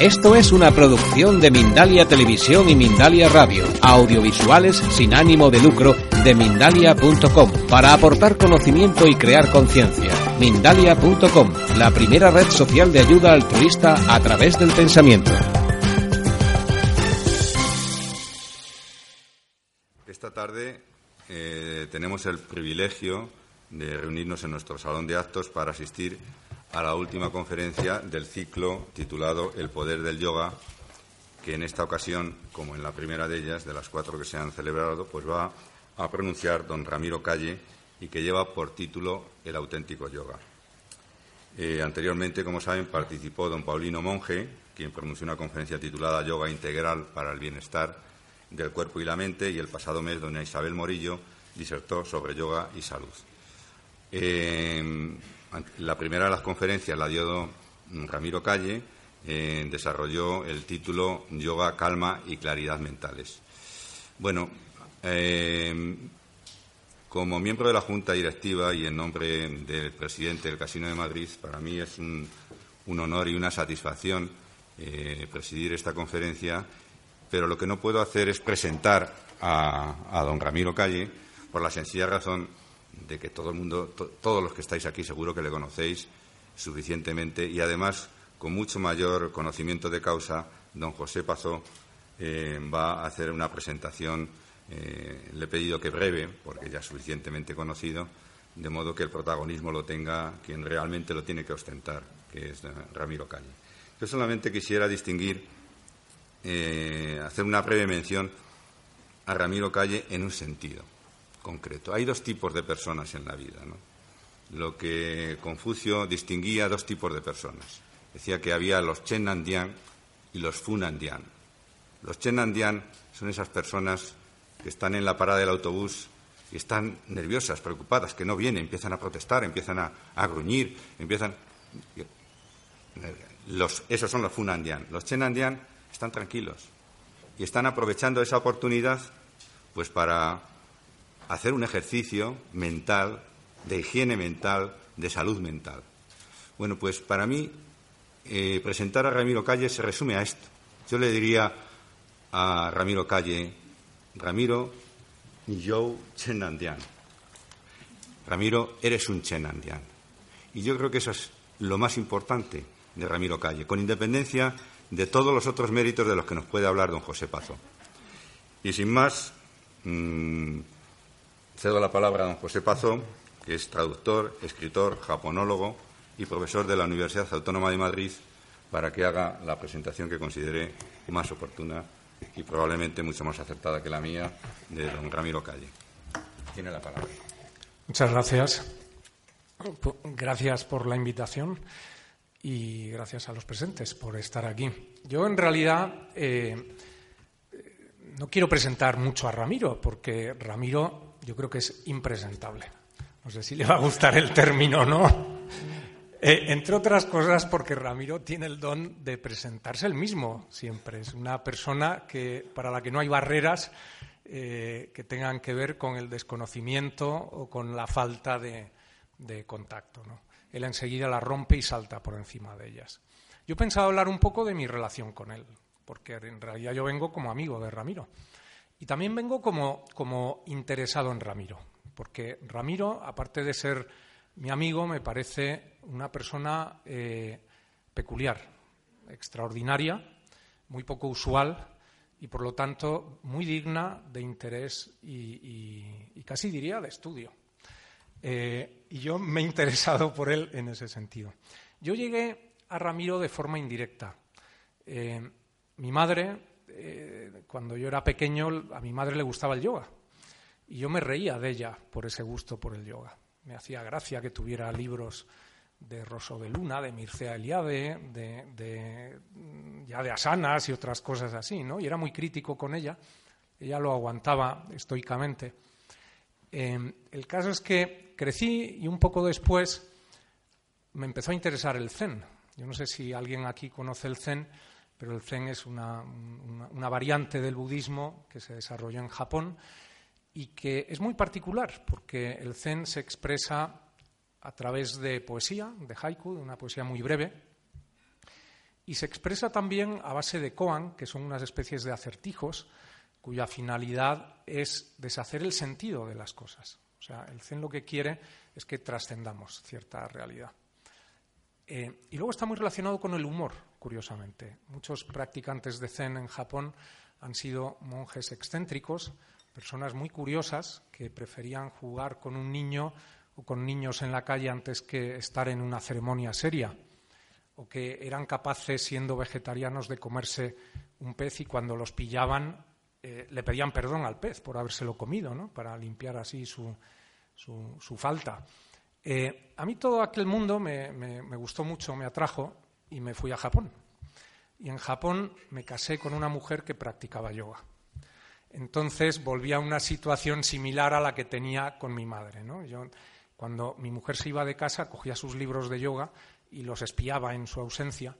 Esto es una producción de Mindalia Televisión y Mindalia Radio, audiovisuales sin ánimo de lucro de mindalia.com, para aportar conocimiento y crear conciencia. Mindalia.com, la primera red social de ayuda altruista a través del pensamiento. Esta tarde eh, tenemos el privilegio de reunirnos en nuestro salón de actos para asistir a la última conferencia del ciclo titulado El poder del yoga, que en esta ocasión, como en la primera de ellas, de las cuatro que se han celebrado, pues va a pronunciar don Ramiro Calle y que lleva por título El auténtico yoga. Eh, anteriormente, como saben, participó don Paulino Monge, quien pronunció una conferencia titulada Yoga Integral para el Bienestar del Cuerpo y la Mente, y el pasado mes doña Isabel Morillo disertó sobre yoga y salud. Eh, la primera de las conferencias la dio Ramiro Calle, eh, desarrolló el título Yoga, Calma y Claridad Mentales. Bueno, como miembro de la Junta Directiva y en nombre del presidente del Casino de Madrid, para mí es un, honor y una satisfacción eh, presidir esta conferencia, pero lo que no puedo hacer es presentar a, don Ramiro Calle por la sencilla razón de que todo el mundo, todos los que estáis aquí seguro que le conocéis suficientemente y además con mucho mayor conocimiento de causa, don José Pazó eh, va a hacer una presentación eh, le he pedido que breve, porque ya es suficientemente conocido, de modo que el protagonismo lo tenga quien realmente lo tiene que ostentar, que es eh, Ramiro Calle. Yo solamente quisiera distinguir, hacer una breve mención a Ramiro Calle en un sentido concreto. Hay dos tipos de personas en la vida. Lo que Confucio distinguía dos tipos de personas. Decía que había los Chenandian y los Funandian. Los Chenandian son esas personas que están en la parada del autobús y están nerviosas, preocupadas, que no vienen, empiezan a protestar, empiezan a, gruñir, empiezan. Los, esos son los Funandian. Los Chenandian están tranquilos y están aprovechando esa oportunidad pues para hacer un ejercicio mental, de higiene mental, de salud mental. Bueno, pues para mí eh, presentar a Ramiro Calle se resume a esto. Yo le diría a Ramiro Calle, Ramiro Joe Chenandian. Ramiro, eres un Chenandian. Y yo creo que eso es lo más importante de Ramiro Calle, con independencia de todos los otros méritos de los que nos puede hablar don José Pazo. Y sin más, mm, cedo la palabra a don José Pazo, que es traductor, escritor, japonólogo y profesor de la Universidad Autónoma de Madrid, para que haga la presentación que considere más oportuna y probablemente mucho más acertada que la mía, de don Ramiro Calle. Tiene la palabra. Muchas gracias. Gracias por la invitación y gracias a los presentes por estar aquí. Yo, en realidad, eh, no quiero presentar mucho a Ramiro, porque Ramiro yo creo que es impresentable. No sé si le va a gustar el término o no. Eh, entre otras cosas porque Ramiro tiene el don de presentarse el mismo siempre. Es una persona que, para la que no hay barreras eh, que tengan que ver con el desconocimiento o con la falta de, contacto. Él enseguida la rompe y salta por encima de ellas. Yo he pensado hablar un poco de mi relación con él, porque en realidad yo vengo como amigo de Ramiro. Y también vengo como, como interesado en Ramiro, porque Ramiro, aparte de ser mi amigo me parece una persona eh, peculiar, extraordinaria, muy poco usual y, por lo tanto, muy digna de interés y, casi diría de estudio. Eh, y yo me he interesado por él en ese sentido. Yo llegué a Ramiro de forma indirecta. Eh, mi madre, cuando yo era pequeño, a mi madre le gustaba el yoga. Y yo me reía de ella por ese gusto por el yoga me hacía gracia que tuviera libros de Rosso de Luna, de Mircea Eliade, de, ya de Asanas y otras cosas así, ¿no? Y era muy crítico con ella. Ella lo aguantaba estoicamente. Em, el caso es que crecí y un poco después me empezó a interesar el Zen. Yo no sé si alguien aquí conoce el Zen, pero el Zen es una, variante del budismo que se desarrolló en Japón y que es muy particular porque el Zen se expresa a través de poesía, de haiku, de una poesía muy breve, y se expresa también a base de koan, que son unas especies de acertijos cuya finalidad es deshacer el sentido de las cosas. O sea, el Zen lo que quiere es que trascendamos cierta realidad. Eh, y luego está muy relacionado con el humor, curiosamente. Muchos practicantes de Zen en Japón han sido monjes excéntricos, personas muy curiosas que preferían jugar con un niño o con niños en la calle antes que estar en una ceremonia seria, o que eran capaces, siendo vegetarianos, de comerse un pez y cuando los pillaban eh, le pedían perdón al pez por habérselo comido, ¿no? para limpiar así su, su falta. Eh, a mí todo aquel mundo me, gustó mucho, me atrajo y me fui a Japón. Y en Japón me casé con una mujer que practicaba yoga. Entonces volví a una situación similar a la que tenía con mi madre. Cuando mi mujer se iba de casa, cogía sus libros de yoga y los espiaba en su ausencia.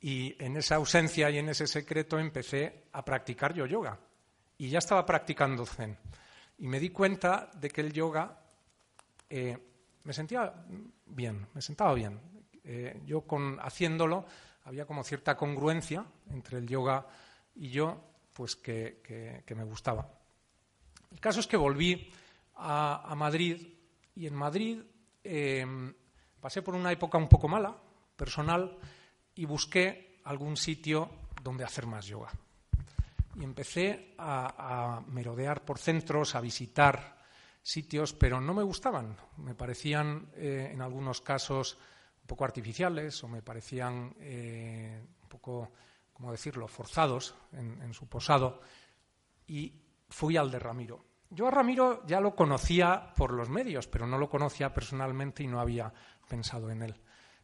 Y en esa ausencia y en ese secreto empecé a practicar yo yoga. Y ya estaba practicando zen. Y me di cuenta de que el yoga eh, me sentía bien, me sentaba bien. Eh, yo con haciéndolo había como cierta congruencia entre el yoga y yo, pues que, me gustaba. El caso es que volví a, Madrid y en Madrid em, pasé por una época un poco mala, personal, y busqué algún sitio donde hacer más yoga. Y empecé a, a merodear por centros, a visitar sitios, pero no me gustaban. Me parecían, eh, en algunos casos, un poco artificiales o me parecían eh, un poco, ¿cómo decirlo?, forzados en, su posado. Y fui al de Ramiro. Yo a Ramiro ya lo conocía por los medios, pero no lo conocía personalmente y no había pensado en él.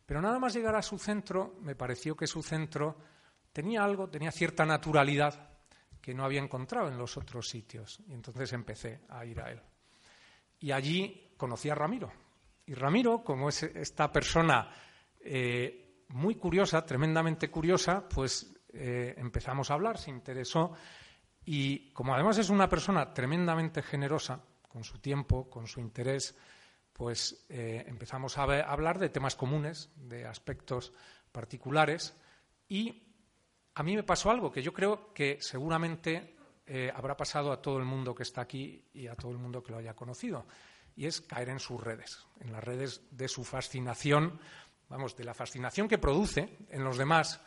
Pero nada más llegar a su centro, me pareció que su centro tenía algo, tenía cierta naturalidad que no había encontrado en los otros sitios. Y entonces empecé a ir a él. Y allí conocí a Ramiro. Y Ramiro, como es esta persona eh, muy curiosa, tremendamente curiosa, pues eh, empezamos a hablar, se interesó. Y como además es una persona tremendamente generosa con su tiempo, con su interés, pues eh, empezamos a, hablar de temas comunes, de aspectos particulares. Y a mí me pasó algo que yo creo que seguramente habrá pasado a todo el mundo que está aquí y a todo el mundo que lo haya conocido, y es caer en sus redes, en las redes de su fascinación, vamos, de la fascinación que produce en los demás,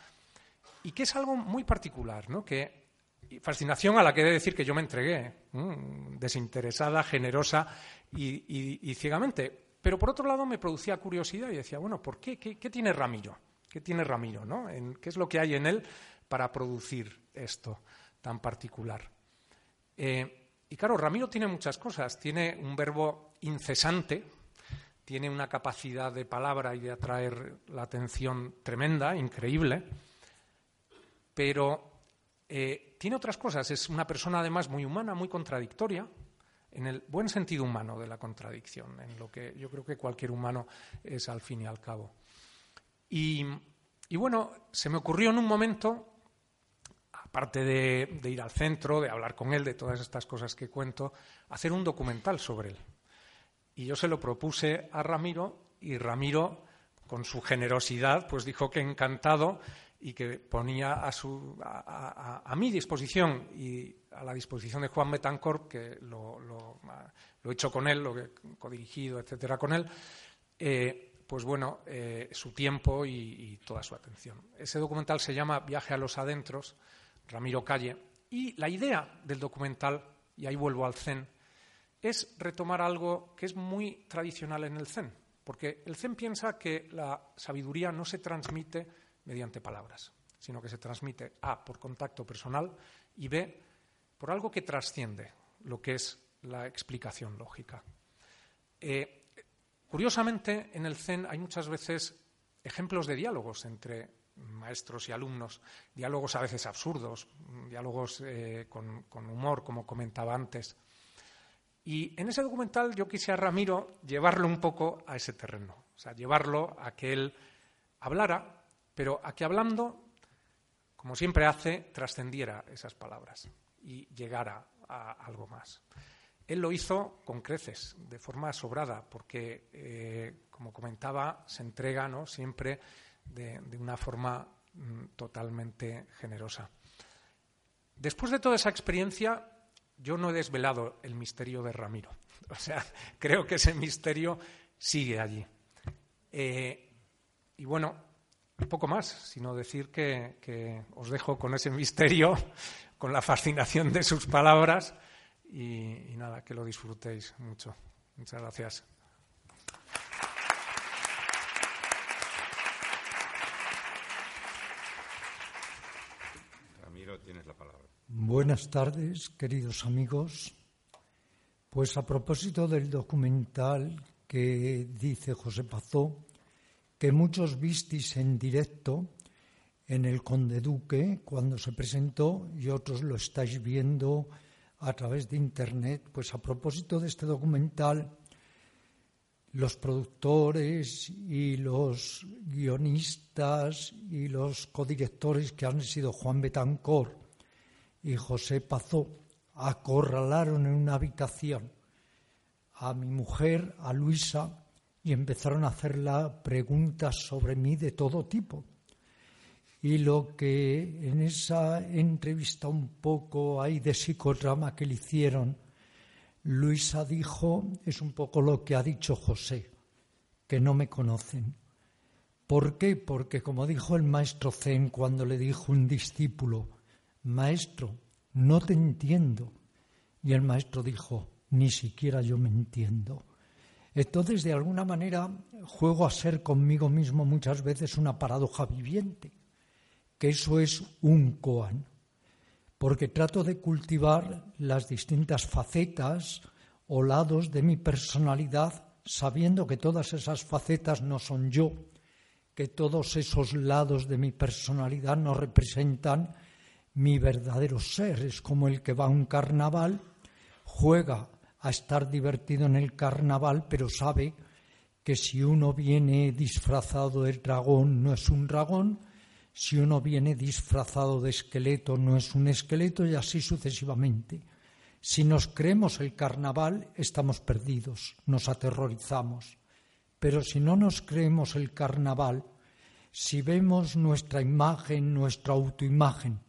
y que es algo muy particular, ¿no? Que fascinación a la que he de decir que yo me entregué, desinteresada, generosa y, ciegamente. Pero por otro lado me producía curiosidad y decía, bueno, ¿por qué? ¿Qué, tiene Ramiro? ¿Qué tiene Ramiro? ¿no? ¿Qué es lo que hay en él para producir esto? tan particular. Eh, y claro, Ramiro tiene muchas cosas. Tiene un verbo incesante, tiene una capacidad de palabra y de atraer la atención tremenda, increíble, pero eh, tiene otras cosas. Es una persona además muy humana, muy contradictoria, en el buen sentido humano de la contradicción, en lo que yo creo que cualquier humano es al fin y al cabo. y bueno, se me ocurrió en un momento aparte de, ir al centro, de hablar con él, de todas estas cosas que cuento, hacer un documental sobre él. Y yo se lo propuse a Ramiro y Ramiro, con su generosidad, pues dijo que encantado y que ponía a, su, a, mi disposición y a la disposición de Juan Betancourt, que lo, he hecho con él, lo he codirigido, etcétera, con él, eh, pues bueno, eh, su tiempo y, toda su atención. Ese documental se llama Viaje a los Adentros Ramiro Calle. Y la idea del documental, y ahí vuelvo al Zen, es retomar algo que es muy tradicional en el Zen, porque el Zen piensa que la sabiduría no se transmite mediante palabras, sino que se transmite A por contacto personal y B por algo que trasciende lo que es la explicación lógica. Eh, curiosamente, en el Zen hay muchas veces ejemplos de diálogos entre maestros y alumnos, diálogos a veces absurdos, diálogos eh, con, humor, como comentaba antes. Y en ese documental yo quise a Ramiro llevarlo un poco a ese terreno, o sea, llevarlo a que él hablara pero a que hablando, como siempre hace, trascendiera esas palabras y llegara a algo más. Él lo hizo con creces, de forma sobrada, porque, eh, como comentaba, se entrega ¿no? siempre de, una forma mm, totalmente generosa. Después de toda esa experiencia, yo no he desvelado el misterio de Ramiro. O sea, creo que ese misterio sigue allí. Eh, y bueno, poco más, sino decir que, os dejo con ese misterio, con la fascinación de sus palabras y, nada, que lo disfrutéis mucho. Muchas gracias. Ramiro, tienes la palabra. Buenas tardes, queridos amigos. Pues a propósito del documental que dice José Pazó, que muchos visteis en directo en el Conde Duque cuando se presentó y otros lo estáis viendo a través de Internet. Pues a propósito de este documental, los productores y los guionistas y los codirectores que han sido Juan Betancor y José Pazó acorralaron en una habitación a mi mujer, a Luisa, y empezaron a hacerla preguntas sobre mí de todo tipo. Y lo que en esa entrevista un poco hay de psicodrama que le hicieron, Luisa dijo, es un poco lo que ha dicho José, que no me conocen. ¿Por qué? Porque como dijo el maestro Zen cuando le dijo un discípulo, maestro, no te entiendo. Y el maestro dijo, ni siquiera yo me entiendo. Entonces, de alguna manera, juego a ser conmigo mismo muchas veces una paradoja viviente, que eso es un koan, porque trato de cultivar las distintas facetas o lados de mi personalidad, sabiendo que todas esas facetas no son yo, que todos esos lados de mi personalidad no representan mi verdadero ser. Es como el que va a un carnaval, juega a estar divertido en el carnaval, pero sabe que si uno viene disfrazado de dragón no es un dragón, si uno viene disfrazado de esqueleto no es un esqueleto y así sucesivamente. Si nos creemos el carnaval estamos perdidos, nos aterrorizamos. Pero si no nos creemos el carnaval, si vemos nuestra imagen, nuestra autoimagen,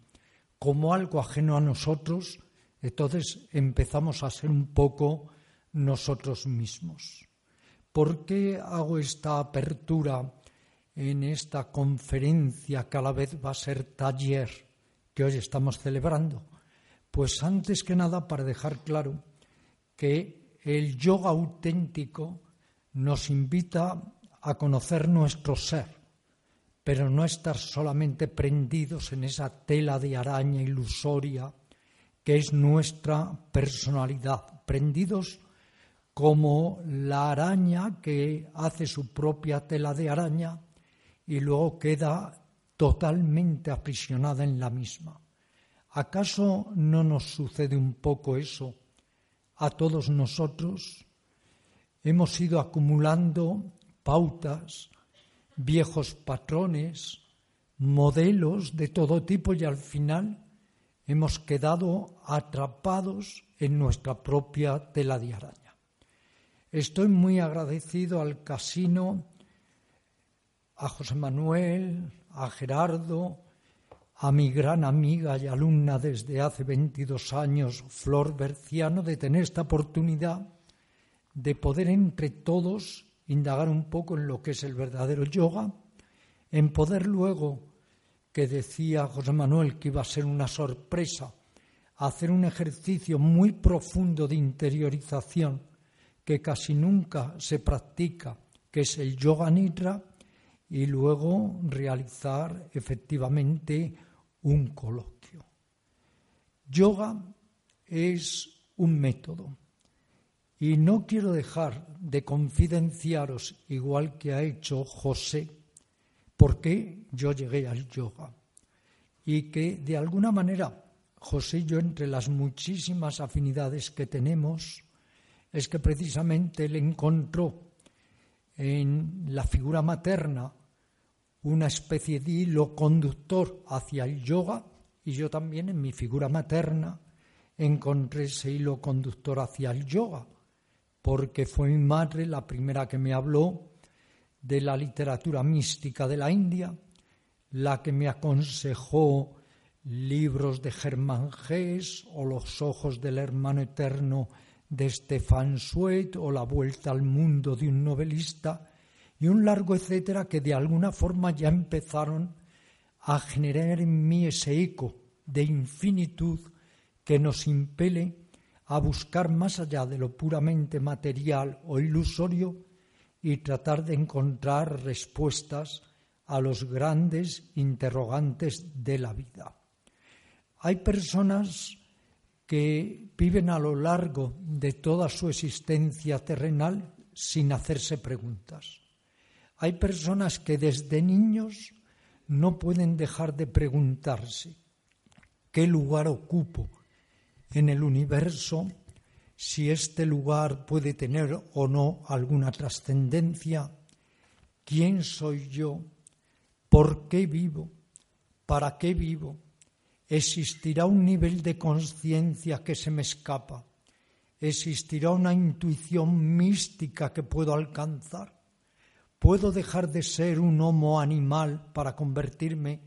como algo ajeno a nosotros, entonces empezamos a ser un poco nosotros mismos. ¿Por qué hago esta apertura en esta conferencia que a la vez va a ser taller que hoy estamos celebrando? Pues antes que nada para dejar claro que el yoga auténtico nos invita a conocer nuestro ser, pero no estar solamente prendidos en esa tela de araña ilusoria que es nuestra personalidad, prendidos como la araña que hace su propia tela de araña y luego queda totalmente aprisionada en la misma. ¿Acaso no nos sucede un poco eso a todos nosotros? Hemos ido acumulando pautas, viejos patrones, modelos de todo tipo y al final hemos quedado atrapados en nuestra propia tela de araña. Estoy muy agradecido al casino, a José Manuel, a Gerardo, a mi gran amiga y alumna desde hace 22 años, Flor Berciano, de tener esta oportunidad de poder entre todos indagar un poco en lo que es el verdadero yoga, en poder luego que decía José Manuel que iba a ser una sorpresa, hacer un ejercicio muy profundo de interiorización que casi nunca se practica, que es el yoga nidra, y luego realizar efectivamente un coloquio. Yoga es un método y no quiero dejar de confidenciaros, igual que ha hecho José, por qué yo llegué al yoga. Y que de alguna manera, José y yo, entre las muchísimas afinidades que tenemos, es que precisamente él encontró en la figura materna una especie de hilo conductor hacia el yoga y yo también en mi figura materna encontré ese hilo conductor hacia el yoga, porque fue mi madre la primera que me habló de la literatura mística de la India, la que me aconsejó libros de Germán Gess o Los ojos del hermano eterno de Stefan Zweig o La vuelta al mundo de un novelista y un largo etcétera que de alguna forma ya empezaron a generar en mí ese eco de infinitud que nos impele a buscar más allá de lo puramente material o ilusorio y tratar de encontrar respuestas a los grandes interrogantes de la vida. Hay personas que viven a lo largo de toda su existencia terrenal sin hacerse preguntas. Hay personas que desde niños no pueden dejar de preguntarse qué lugar ocupo en el universo, si este lugar puede tener o no alguna trascendencia, quién soy yo, por qué vivo, para qué vivo, existirá un nivel de conciencia que se me escapa, existirá una intuición mística que puedo alcanzar, puedo dejar de ser un homo animal para convertirme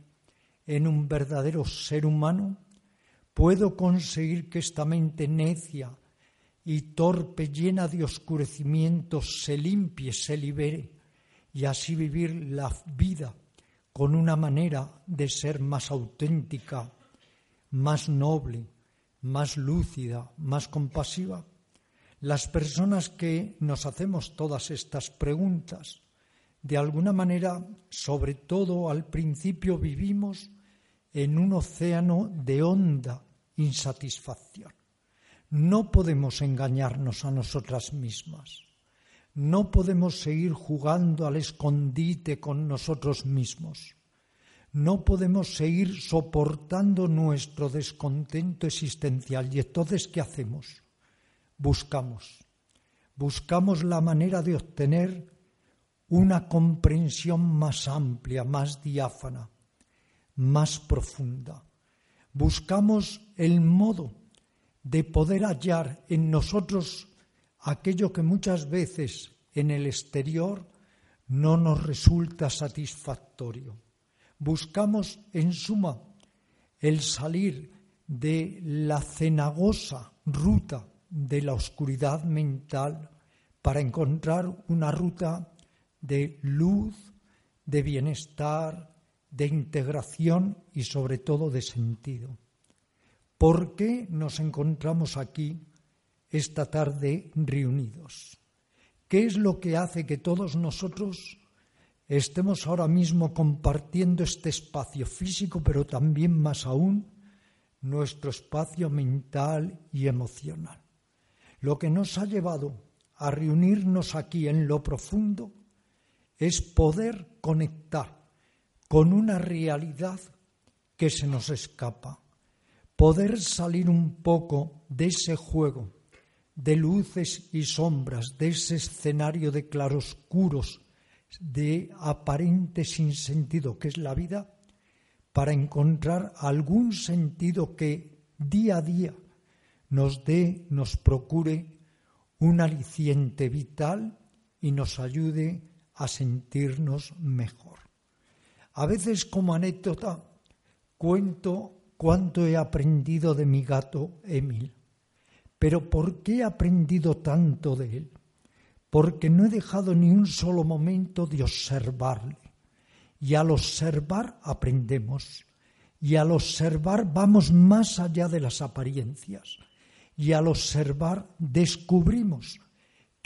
en un verdadero ser humano puedo conseguir que esta mente necia y torpe, llena de oscurecimientos, se limpie, se libere y así vivir la vida con una manera de ser más auténtica, más noble, más lúcida, más compasiva. Las personas que nos hacemos todas estas preguntas, de alguna manera, sobre todo al principio, vivimos en un océano de honda insatisfacción. No podemos engañarnos a nosotras mismas. No podemos seguir jugando al escondite con nosotros mismos. No podemos seguir soportando nuestro descontento existencial. ¿Y entonces qué hacemos? Buscamos. Buscamos la manera de obtener una comprensión más amplia, más diáfana, más profunda buscamos el modo de poder hallar en nosotros aquello que muchas veces en el exterior no nos resulta satisfactorio. Buscamos, en suma, el salir de la cenagosa ruta de la oscuridad mental para encontrar una ruta de luz, de bienestar, de integración y sobre todo de sentido. ¿Por qué nos encontramos aquí esta tarde reunidos? ¿Qué es lo que hace que todos nosotros estemos ahora mismo compartiendo este espacio físico, pero también más aún nuestro espacio mental y emocional? Lo que nos ha llevado a reunirnos aquí en lo profundo es poder conectar con una realidad que se nos escapa. Poder salir un poco de ese juego de luces y sombras, de ese escenario de claroscuros, de aparente sinsentido que es la vida, para encontrar algún sentido que día a día nos dé, nos procure un aliciente vital y nos ayude a sentirnos mejor. A veces como anécdota cuento cuánto he aprendido de mi gato Emil. Pero ¿por qué he aprendido tanto de él? Porque no he dejado ni un solo momento de observarle. Y al observar aprendemos. Y al observar vamos más allá de las apariencias. Y al observar descubrimos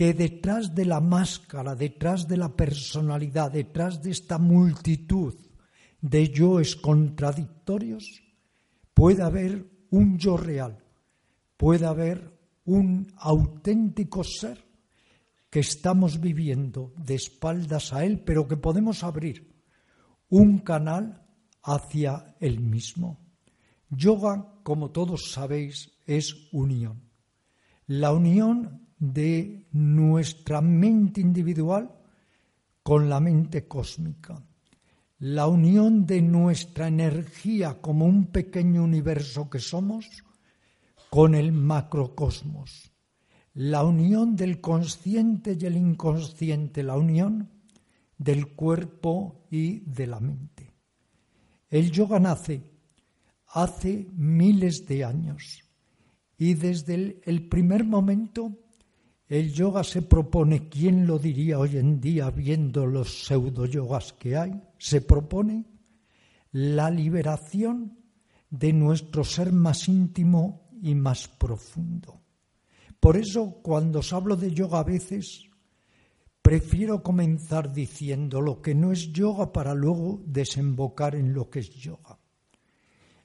que detrás de la máscara, detrás de la personalidad, detrás de esta multitud de yoes contradictorios, puede haber un yo real, puede haber un auténtico ser que estamos viviendo de espaldas a él, pero que podemos abrir un canal hacia él mismo. Yoga, como todos sabéis, es unión. La unión de nuestra mente individual con la mente cósmica, la unión de nuestra energía como un pequeño universo que somos con el macrocosmos, la unión del consciente y el inconsciente, la unión del cuerpo y de la mente. El yoga nace hace miles de años y desde el, primer momento el yoga se propone, ¿quién lo diría hoy en día viendo los pseudo yogas que hay? Se propone la liberación de nuestro ser más íntimo y más profundo. Por eso cuando os hablo de yoga a veces prefiero comenzar diciendo lo que no es yoga para luego desembocar en lo que es yoga.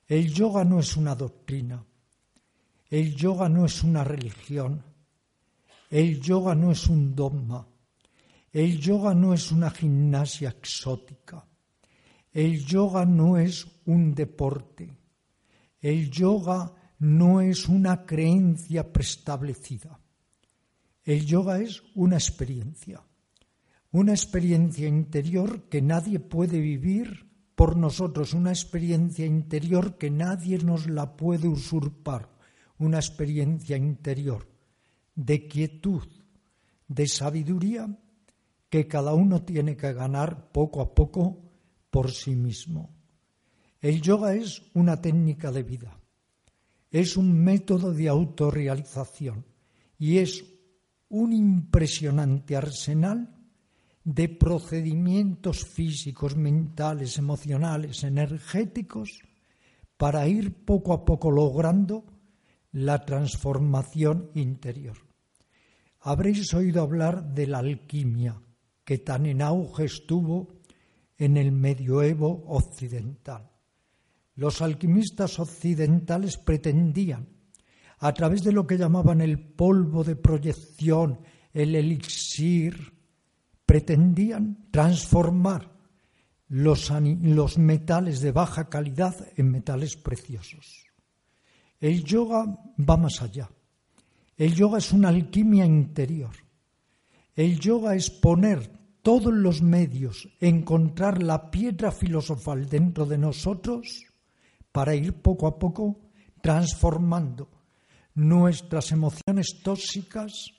El yoga no es una doctrina, el yoga no es una religión, el yoga no es un dogma, el yoga no es una gimnasia exótica, el yoga no es un deporte, el yoga no es una creencia preestablecida, el yoga es una experiencia, una experiencia interior que nadie puede vivir por nosotros. Una experiencia interior que nadie nos la puede usurpar, una experiencia interior de quietud, de sabiduría que cada uno tiene que ganar poco a poco por sí mismo. El yoga es una técnica de vida, es un método de autorrealización y es un impresionante arsenal de procedimientos físicos, mentales, emocionales, energéticos, para ir poco a poco logrando la transformación interior. Habréis oído hablar de la alquimia, que tan en auge estuvo en el medioevo occidental. Los alquimistas occidentales pretendían, a través de lo que llamaban el polvo de proyección, el elixir, pretendían transformar los, metales de baja calidad en metales preciosos. El yoga va más allá. El yoga es una alquimia interior. El yoga es poner todos los medios, encontrar la piedra filosofal dentro de nosotros para ir poco a poco transformando nuestras emociones tóxicas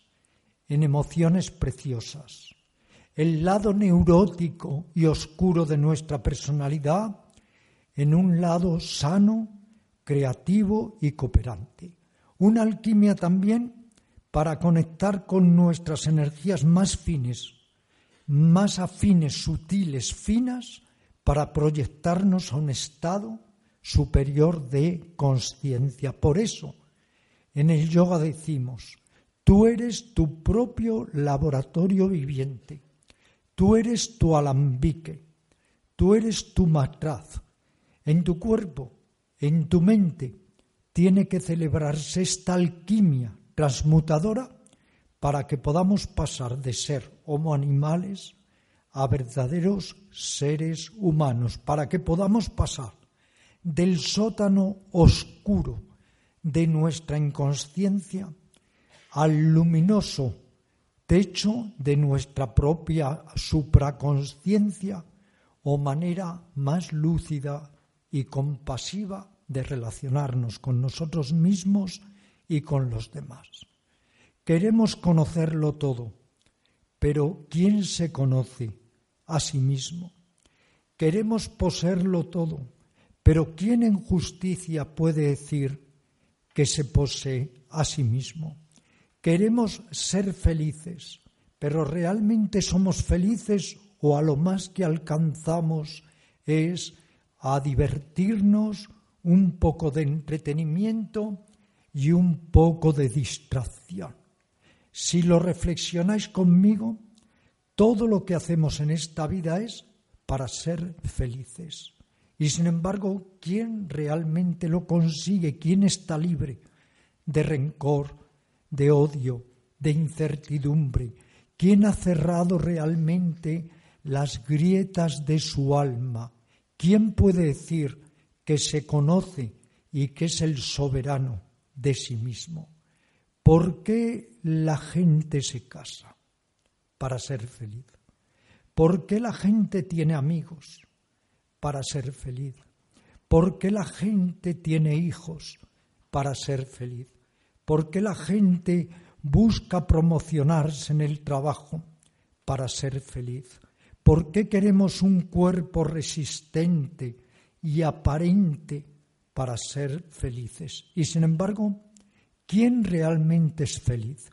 en emociones preciosas el lado neurótico y oscuro de nuestra personalidad en un lado sano, creativo y cooperante. Una alquimia también para conectar con nuestras energías más fines, más afines, sutiles, finas, para proyectarnos a un estado superior de conciencia. Por eso, en el yoga decimos, tú eres tu propio laboratorio viviente Tú eres tu alambique, tú eres tu matraz. En tu cuerpo, en tu mente, tiene que celebrarse esta alquimia transmutadora para que podamos pasar de ser homo animales a verdaderos seres humanos, para que podamos pasar del sótano oscuro de nuestra inconsciencia al luminoso techo de nuestra propia supraconsciencia o manera más lúcida y compasiva de relacionarnos con nosotros mismos y con los demás. Queremos conocerlo todo, pero ¿quién se conoce a sí mismo? Queremos poseerlo todo, pero ¿quién en justicia puede decir que se posee a sí mismo? Queremos ser felices, pero ¿realmente somos felices o a lo más que alcanzamos es a divertirnos, un poco de entretenimiento y un poco de distracción? Si lo reflexionáis conmigo, todo lo que hacemos en esta vida es para ser felices. Y sin embargo, ¿quién realmente lo consigue? ¿Quién está libre de rencor, de odio, de incertidumbre? ¿Quién ha cerrado realmente las grietas de su alma? ¿Quién puede decir que se conoce y que es el soberano de sí mismo? ¿Por qué la gente se casa? Para ser feliz. ¿Por qué la gente tiene amigos? para ser feliz? ¿Por qué la gente tiene hijos para ser feliz? ¿Por qué la gente busca promocionarse en el trabajo para ser feliz? ¿Por qué queremos un cuerpo resistente y aparente para ser felices? Y sin embargo, ¿quién realmente es feliz?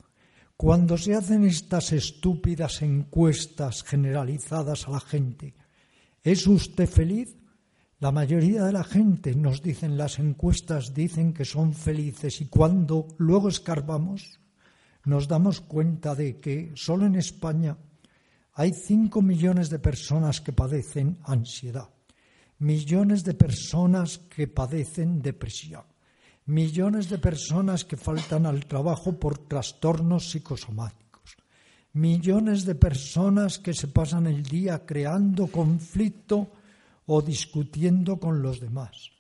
Cuando se hacen estas estúpidas encuestas generalizadas a la gente, ¿es usted feliz? La mayoría de la gente, nos dicen las encuestas, dicen que son felices y cuando luego escarbamos nos damos cuenta de que solo en España hay cinco millones de personas que padecen ansiedad, millones de personas que padecen depresión, millones de personas que faltan al trabajo por trastornos psicosomáticos, millones de personas que se pasan el día creando conflicto o discutiendo con los demás.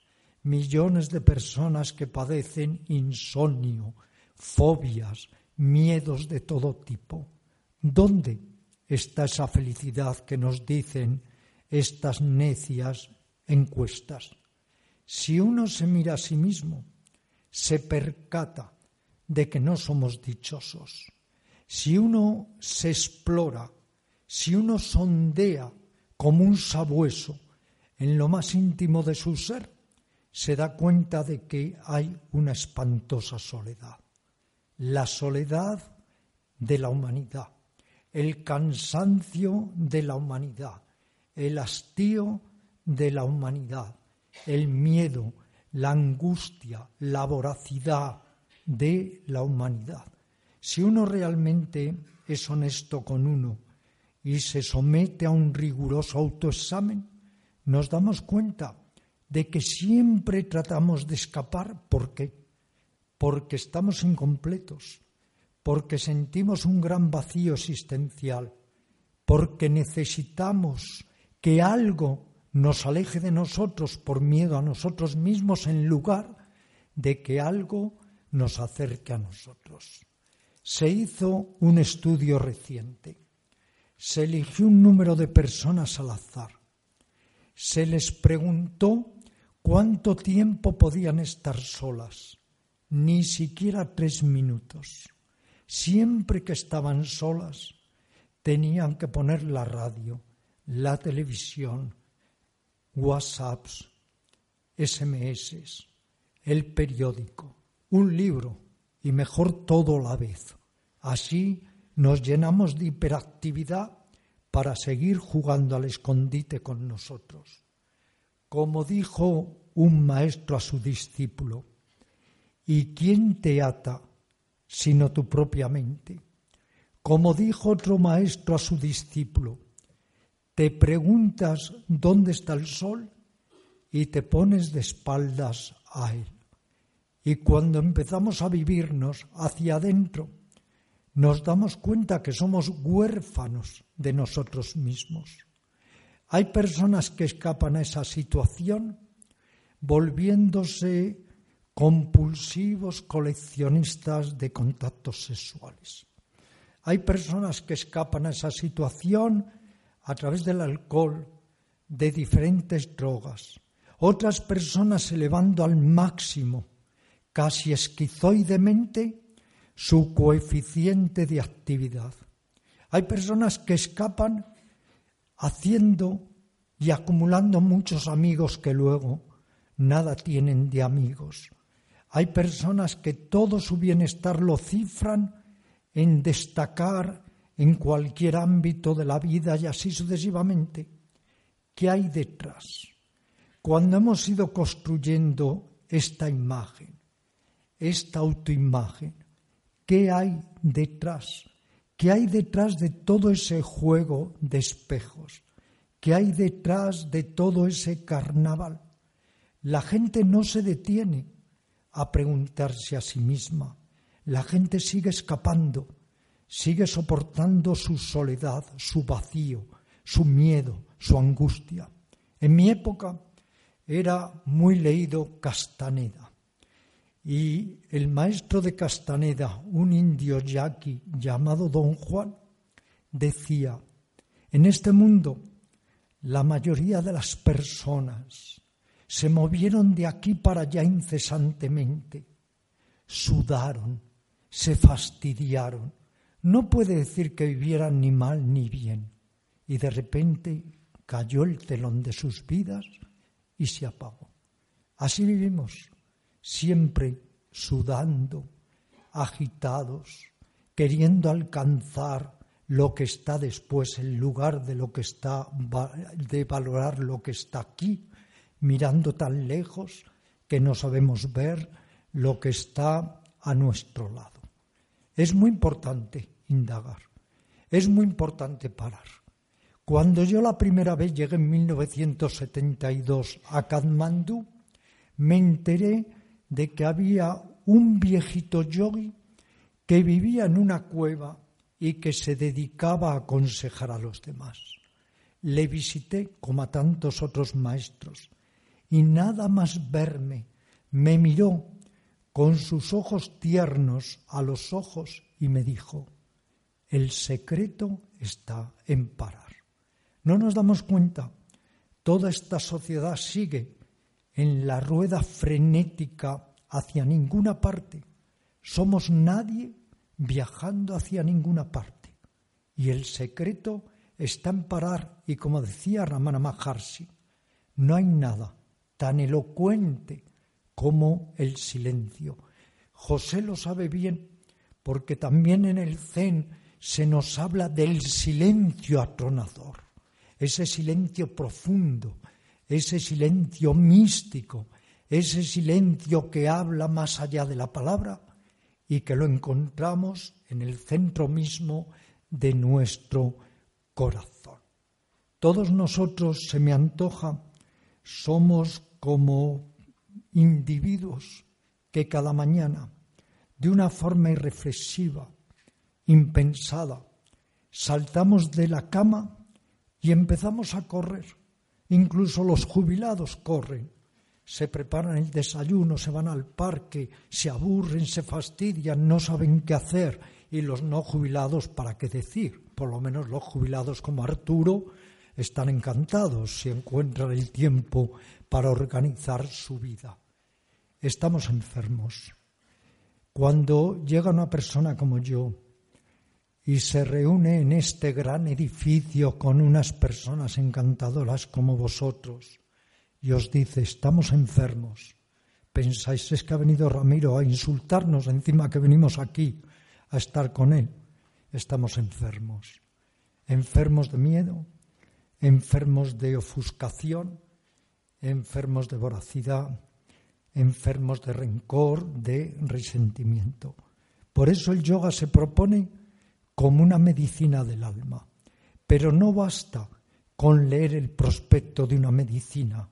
Millones de personas que padecen insomnio, fobias, miedos de todo tipo. ¿Dónde está esa felicidad que nos dicen estas necias encuestas? Si uno se mira a sí mismo, se percata de que no somos dichosos. Si uno se explora, si uno sondea como un sabueso en lo más íntimo de su ser, se da cuenta de que hay una espantosa soledad. La soledad de la humanidad, el cansancio de la humanidad, el hastío de la humanidad, el miedo, la angustia, la voracidad de la humanidad. Si uno realmente es honesto con uno y se somete a un riguroso autoexamen, nos damos cuenta de que siempre tratamos de escapar. ¿Por qué? Porque estamos incompletos, porque sentimos un gran vacío existencial, porque necesitamos que algo nos aleje de nosotros por miedo a nosotros mismos en lugar de que algo nos acerque a nosotros. Se hizo un estudio reciente. Se eligió un número de personas al azar se les preguntó cuánto tiempo podían estar solas, ni siquiera tres minutos. Siempre que estaban solas, tenían que poner la radio, la televisión, WhatsApps, SMS, el periódico, un libro y mejor todo a la vez. Así nos llenamos de hiperactividad para seguir jugando al escondite con nosotros. Como dijo un maestro a su discípulo, ¿y quién te ata sino tu propia mente? Como dijo otro maestro a su discípulo, te preguntas dónde está el sol y te pones de espaldas a él. Y cuando empezamos a vivirnos hacia adentro, nos damos cuenta que somos huérfanos de nosotros mismos. Hay personas que escapan a esa situación volviéndose compulsivos coleccionistas de contactos sexuales. Hay personas que escapan a esa situación a través del alcohol, de diferentes drogas. Otras personas elevando al máximo, casi esquizoidemente, su coeficiente de actividad. Hay personas que escapan haciendo y acumulando muchos amigos que luego nada tienen de amigos. Hay personas que todo su bienestar lo cifran en destacar en cualquier ámbito de la vida y así sucesivamente. ¿Qué hay detrás? Cuando hemos ido construyendo esta imagen, esta autoimagen, ¿Qué hay detrás? ¿Qué hay detrás de todo ese juego de espejos? ¿Qué hay detrás de todo ese carnaval? La gente no se detiene a preguntarse a sí misma. La gente sigue escapando, sigue soportando su soledad, su vacío, su miedo, su angustia. En mi época era muy leído Castaneda. Y el maestro de Castaneda, un indio yaqui llamado Don Juan, decía, en este mundo la mayoría de las personas se movieron de aquí para allá incesantemente, sudaron, se fastidiaron. No puede decir que vivieran ni mal ni bien. Y de repente cayó el telón de sus vidas y se apagó. Así vivimos, siempre sudando, agitados, queriendo alcanzar lo que está después en lugar de lo que está de valorar lo que está aquí, mirando tan lejos que no sabemos ver lo que está a nuestro lado. Es muy importante es muy importante parar. Cuando yo la primera vez llegué en 1972 a Kathmandu, me enteré de que había un viejito yogi que vivía en una cueva y que se dedicaba a aconsejar a los demás. Le visité como a tantos otros maestros y nada más verme me miró con sus ojos tiernos a los ojos y me dijo, el secreto está en parar. No nos damos cuenta, toda esta sociedad sigue en la rueda frenética hacia ninguna parte. Somos nadie viajando hacia ninguna parte. Y el secreto está en parar y como decía Ramana Maharshi, no hay nada tan elocuente como el silencio. José lo sabe bien porque también en el Zen se nos habla del silencio atronador, ese silencio profundo, ese silencio místico, ese silencio que habla más allá de la palabra y que lo encontramos en el centro mismo de nuestro corazón. Todos nosotros, se me antoja, somos como individuos que cada mañana, de una forma irreflexiva, impensada, saltamos de la cama y empezamos a correr. Incluso los jubilados corren se preparan el desayuno, se van al parque, se aburren, se fastidian, no saben qué hacer. Y los no jubilados, ¿para qué decir? Por lo menos los jubilados como Arturo están encantados si encuentran el tiempo para organizar su vida. Estamos enfermos. Cuando llega una persona como yo y se reúne en este gran edificio con unas personas encantadoras como vosotros, y os dice, estamos enfermos. Pensáis, es que ha venido Ramiro a insultarnos encima que venimos aquí a estar con él. Estamos enfermos. Enfermos de miedo, enfermos de ofuscación, enfermos de voracidad, enfermos de rencor, de resentimiento. Por eso el yoga se propone como una medicina del alma. Pero no basta con leer el prospecto de una medicina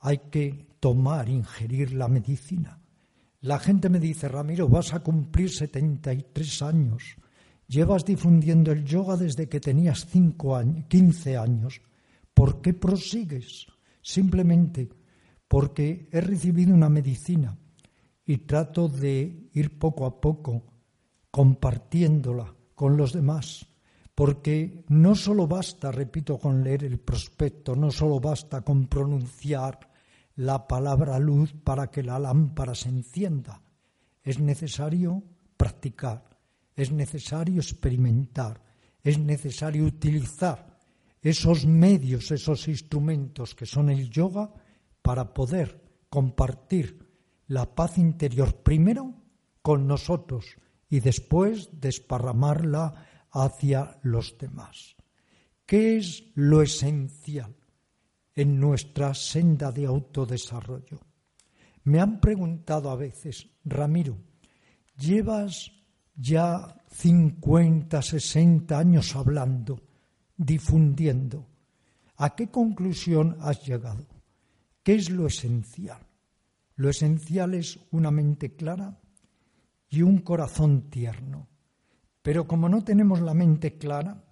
hay que tomar, ingerir la medicina. La gente me dice, Ramiro, vas a cumplir 73 años. Llevas difundiendo el yoga desde que tenías 5 años, 15 años. ¿Por qué prosigues? Simplemente porque he recibido una medicina y trato de ir poco a poco compartiéndola con los demás. Porque no solo basta, repito, con leer el prospecto, no solo basta con pronunciar la palabra luz para que la lámpara se encienda. Es necesario practicar, es necesario experimentar, es necesario utilizar esos medios, esos instrumentos que son el yoga para poder compartir la paz interior primero con nosotros y después desparramarla hacia los demás. ¿Qué es lo esencial? en nuestra senda de autodesarrollo. Me han preguntado a veces, Ramiro, llevas ya 50, 60 años hablando, difundiendo. ¿A qué conclusión has llegado? ¿Qué es lo esencial? Lo esencial es una mente clara y un corazón tierno. Pero como no tenemos la mente clara,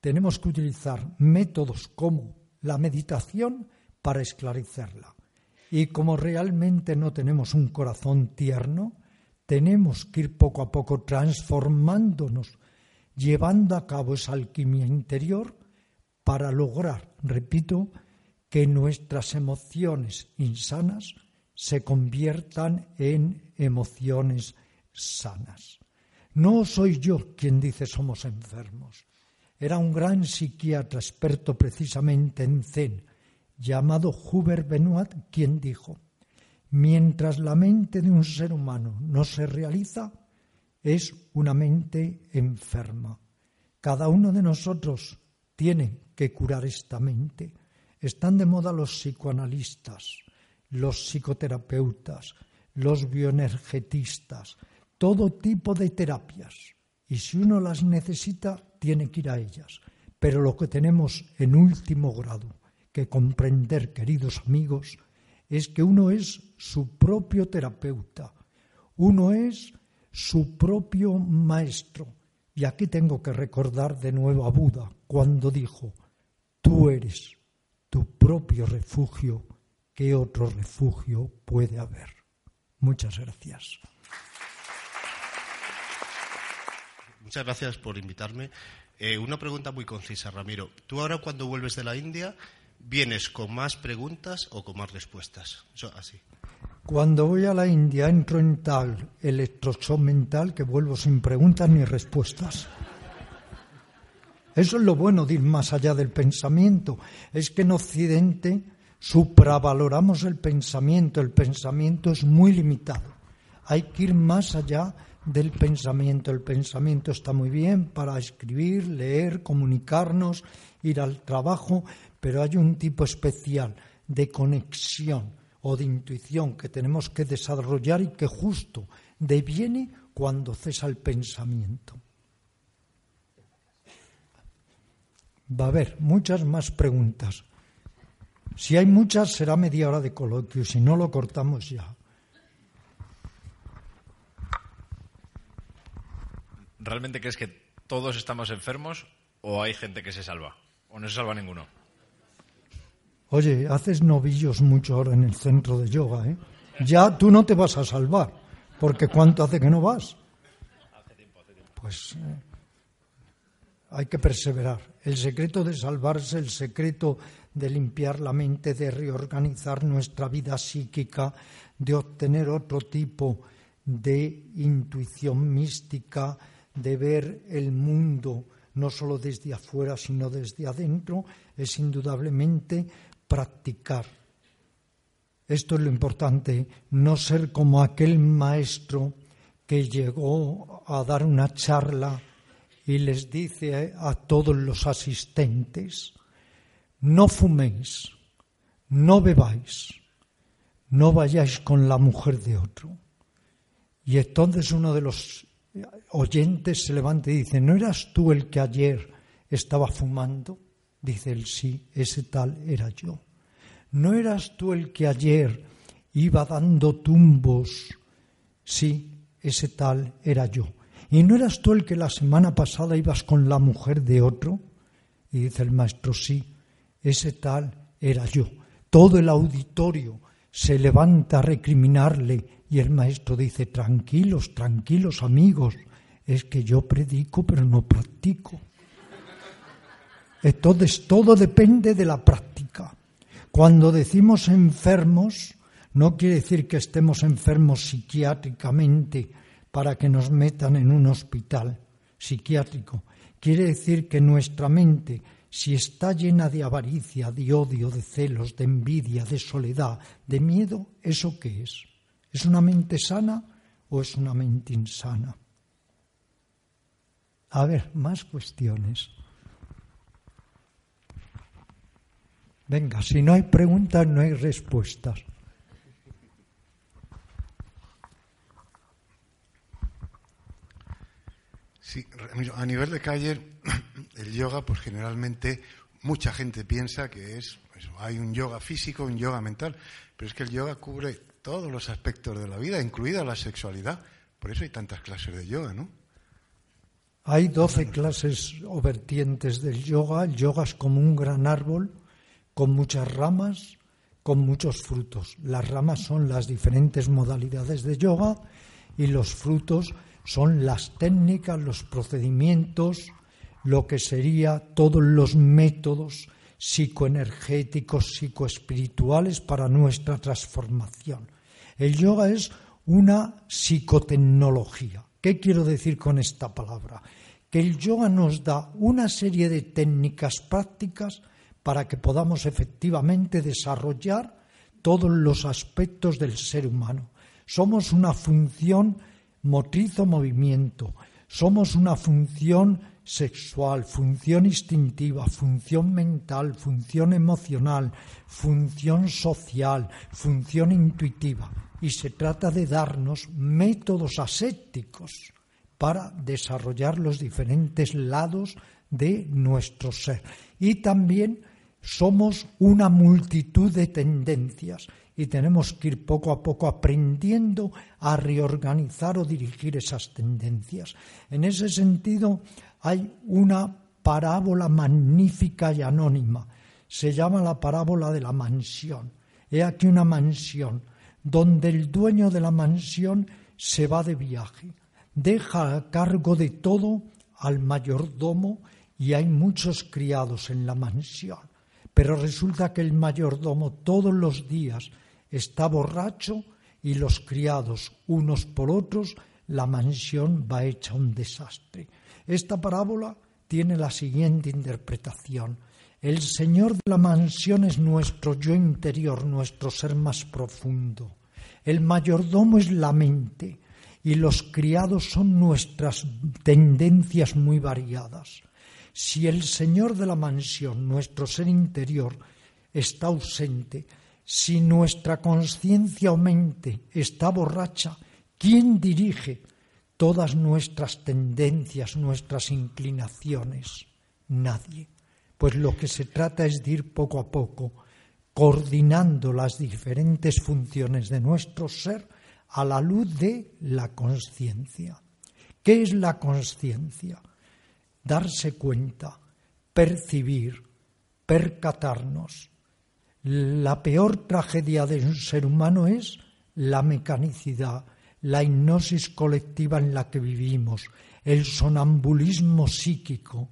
tenemos que utilizar métodos como la meditación para esclarecerla. Y como realmente no tenemos un corazón tierno, tenemos que ir poco a poco transformándonos, llevando a cabo esa alquimia interior para lograr, repito, que nuestras emociones insanas se conviertan en emociones sanas. No soy yo quien dice somos enfermos. Era un gran psiquiatra experto precisamente en Zen, llamado Hubert Benoit, quien dijo, mientras la mente de un ser humano no se realiza, es una mente enferma. Cada uno de nosotros tiene que curar esta mente. Están de moda los psicoanalistas, los psicoterapeutas, los bioenergetistas, todo tipo de terapias. Y si uno las necesita, tiene que ir a ellas. Pero lo que tenemos en último grado que comprender, queridos amigos, es que uno es su propio terapeuta, uno es su propio maestro. Y aquí tengo que recordar de nuevo a Buda cuando dijo, tú eres tu propio refugio, ¿qué otro refugio puede haber? Muchas gracias. Muchas gracias por invitarme. Eh, una pregunta muy concisa, Ramiro. Tú ahora cuando vuelves de la India, ¿vienes con más preguntas o con más respuestas? así. Cuando voy a la India entro en tal electroshock mental que vuelvo sin preguntas ni respuestas. Eso es lo bueno de ir más allá del pensamiento. Es que en Occidente supravaloramos el pensamiento. El pensamiento es muy limitado. Hay que ir más allá del pensamiento. El pensamiento está muy bien para escribir, leer, comunicarnos, ir al trabajo, pero hay un tipo especial de conexión o de intuición que tenemos que desarrollar y que justo deviene cuando cesa el pensamiento. Va a haber muchas más preguntas. Si hay muchas, será media hora de coloquio, si no lo cortamos ya. ¿Realmente crees que todos estamos enfermos o hay gente que se salva? ¿O no se salva ninguno? Oye, haces novillos mucho ahora en el centro de yoga, ¿eh? Ya tú no te vas a salvar, porque ¿cuánto hace que no vas? Pues eh, hay que perseverar. El secreto de salvarse, el secreto de limpiar la mente, de reorganizar nuestra vida psíquica, de obtener otro tipo de intuición mística, de ver el mundo no solo desde afuera, sino desde adentro, es indudablemente practicar. Esto es lo importante, no ser como aquel maestro que llegó a dar una charla y les dice a todos los asistentes, no fuméis, no bebáis, no vayáis con la mujer de otro. Y entonces uno de los oyentes se levanta y dice, ¿no eras tú el que ayer estaba fumando? Dice él, sí, ese tal era yo. ¿No eras tú el que ayer iba dando tumbos? Sí, ese tal era yo. ¿Y no eras tú el que la semana pasada ibas con la mujer de otro? Y dice el maestro, sí, ese tal era yo. Todo el auditorio se levanta a recriminarle y el maestro dice, tranquilos, tranquilos amigos, es que yo predico pero no practico. Entonces todo depende de la práctica. Cuando decimos enfermos, no quiere decir que estemos enfermos psiquiátricamente para que nos metan en un hospital psiquiátrico. Quiere decir que nuestra mente, si está llena de avaricia, de odio, de celos, de envidia, de soledad, de miedo, ¿eso qué es? ¿Es una mente sana o es una mente insana? A ver, más cuestiones. Venga, si no hay preguntas, no hay respuestas. Sí, a nivel de calle, el yoga, pues generalmente mucha gente piensa que es, hay un yoga físico, un yoga mental, pero es que el yoga cubre todos los aspectos de la vida, incluida la sexualidad. Por eso hay tantas clases de yoga, ¿no? Hay doce clases o vertientes del yoga. El yoga es como un gran árbol con muchas ramas, con muchos frutos. Las ramas son las diferentes modalidades de yoga y los frutos son las técnicas, los procedimientos, lo que sería todos los métodos psicoenergéticos, psicoespirituales para nuestra transformación. El yoga es una psicotecnología. ¿Qué quiero decir con esta palabra? Que el yoga nos da una serie de técnicas prácticas para que podamos efectivamente desarrollar todos los aspectos del ser humano. Somos una función motriz o movimiento, somos una función sexual, función instintiva, función mental, función emocional, función social, función intuitiva. Y se trata de darnos métodos asépticos para desarrollar los diferentes lados de nuestro ser. Y también somos una multitud de tendencias y tenemos que ir poco a poco aprendiendo a reorganizar o dirigir esas tendencias. En ese sentido, hay una parábola magnífica y anónima. Se llama la parábola de la mansión. He aquí una mansión donde el dueño de la mansión se va de viaje, deja a cargo de todo al mayordomo y hay muchos criados en la mansión. Pero resulta que el mayordomo todos los días está borracho y los criados, unos por otros, la mansión va hecha un desastre. Esta parábola tiene la siguiente interpretación. El Señor de la mansión es nuestro yo interior, nuestro ser más profundo. El mayordomo es la mente y los criados son nuestras tendencias muy variadas. Si el Señor de la mansión, nuestro ser interior, está ausente, si nuestra conciencia o mente está borracha, ¿quién dirige todas nuestras tendencias, nuestras inclinaciones? Nadie. Pues lo que se trata es de ir poco a poco coordinando las diferentes funciones de nuestro ser a la luz de la conciencia. ¿Qué es la conciencia? Darse cuenta, percibir, percatarnos, la peor tragedia de un ser humano es la mecanicidad, la hipnosis colectiva en la que vivimos, el sonambulismo psíquico.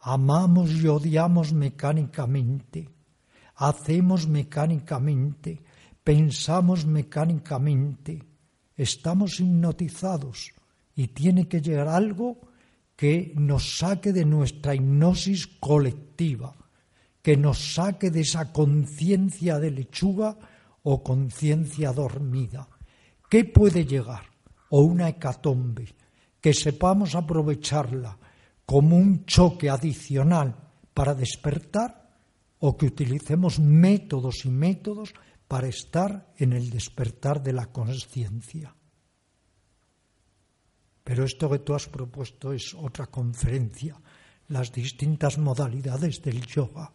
Amamos y odiamos mecánicamente, hacemos mecánicamente, pensamos mecánicamente, estamos hipnotizados y tiene que llegar algo que nos saque de nuestra hipnosis colectiva que nos saque de esa conciencia de lechuga o conciencia dormida. ¿Qué puede llegar? O una hecatombe, que sepamos aprovecharla como un choque adicional para despertar o que utilicemos métodos y métodos para estar en el despertar de la conciencia. Pero esto que tú has propuesto es otra conferencia, las distintas modalidades del yoga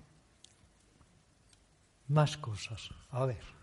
más cosas. A ver.